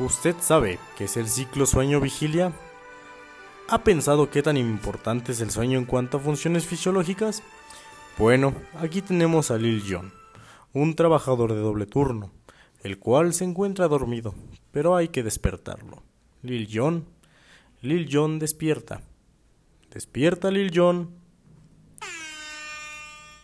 ¿Usted sabe qué es el ciclo sueño-vigilia? ¿Ha pensado qué tan importante es el sueño en cuanto a funciones fisiológicas? Bueno, aquí tenemos a Lil Jon, un trabajador de doble turno, el cual se encuentra dormido, pero hay que despertarlo. Lil Jon, Lil Jon despierta. Despierta Lil Jon.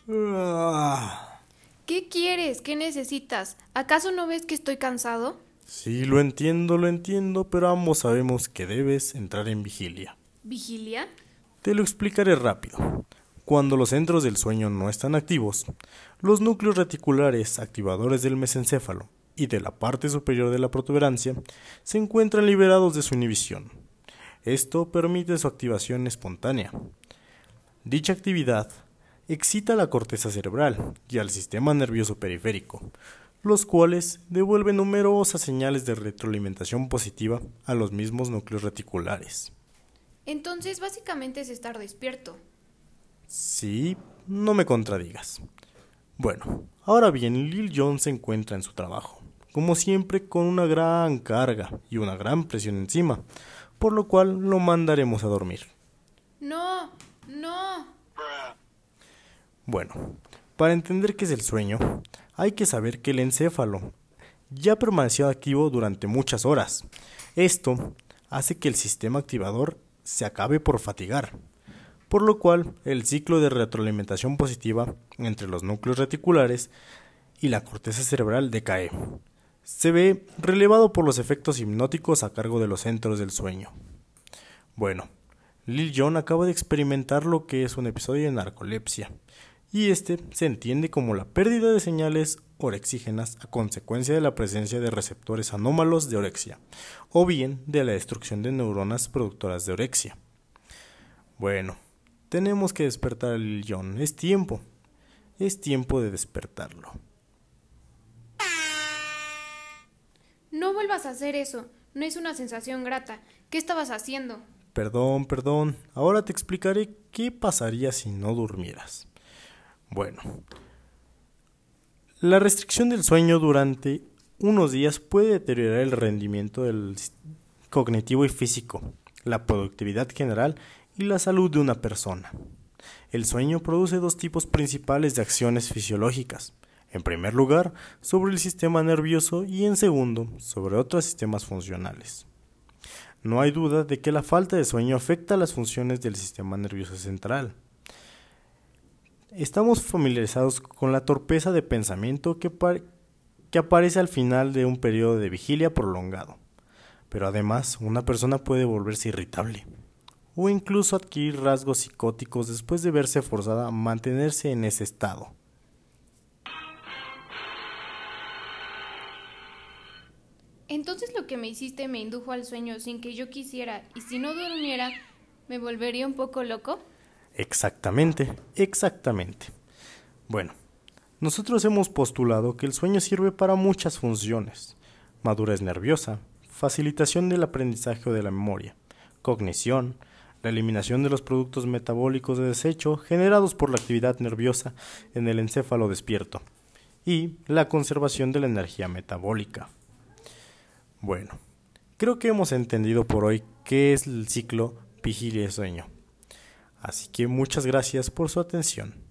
Ah. ¿Qué quieres? ¿Qué necesitas? ¿Acaso no ves que estoy cansado? Sí, lo entiendo, lo entiendo, pero ambos sabemos que debes entrar en vigilia. ¿Vigilia? Te lo explicaré rápido. Cuando los centros del sueño no están activos, los núcleos reticulares activadores del mesencéfalo y de la parte superior de la protuberancia se encuentran liberados de su inhibición. Esto permite su activación espontánea. Dicha actividad excita la corteza cerebral y al sistema nervioso periférico, los cuales devuelven numerosas señales de retroalimentación positiva a los mismos núcleos reticulares. Entonces, básicamente es estar despierto. Sí, no me contradigas. Bueno, ahora bien, Lil Jon se encuentra en su trabajo, como siempre con una gran carga y una gran presión encima, por lo cual lo mandaremos a dormir. No, no. Bueno, para entender qué es el sueño, hay que saber que el encéfalo ya permaneció activo durante muchas horas. Esto hace que el sistema activador se acabe por fatigar, por lo cual el ciclo de retroalimentación positiva entre los núcleos reticulares y la corteza cerebral decae. Se ve relevado por los efectos hipnóticos a cargo de los centros del sueño. Bueno, Lil Jon acaba de experimentar lo que es un episodio de narcolepsia, y este se entiende como la pérdida de señales orexígenas a consecuencia de la presencia de receptores anómalos de orexia, o bien de la destrucción de neuronas productoras de orexia. Bueno, tenemos que despertar al John, es tiempo, es tiempo de despertarlo. No vuelvas a hacer eso, no es una sensación grata. ¿Qué estabas haciendo? Perdón, perdón, ahora te explicaré qué pasaría si no durmieras. Bueno, la restricción del sueño durante unos días puede deteriorar el rendimiento cognitivo y físico, la productividad general y la salud de una persona. El sueño produce dos tipos principales de acciones fisiológicas. En primer lugar, sobre el sistema nervioso y en segundo, sobre otros sistemas funcionales. No hay duda de que la falta de sueño afecta las funciones del sistema nervioso central, Estamos familiarizados con la torpeza de pensamiento que, que aparece al final de un periodo de vigilia prolongado. Pero además, una persona puede volverse irritable o incluso adquirir rasgos psicóticos después de verse forzada a mantenerse en ese estado. Entonces lo que me hiciste me indujo al sueño sin que yo quisiera y si no durmiera, ¿me volvería un poco loco? Exactamente, exactamente. Bueno, nosotros hemos postulado que el sueño sirve para muchas funciones. Madurez nerviosa, facilitación del aprendizaje o de la memoria, cognición, la eliminación de los productos metabólicos de desecho generados por la actividad nerviosa en el encéfalo despierto y la conservación de la energía metabólica. Bueno, creo que hemos entendido por hoy qué es el ciclo vigilia y sueño. Así que muchas gracias por su atención.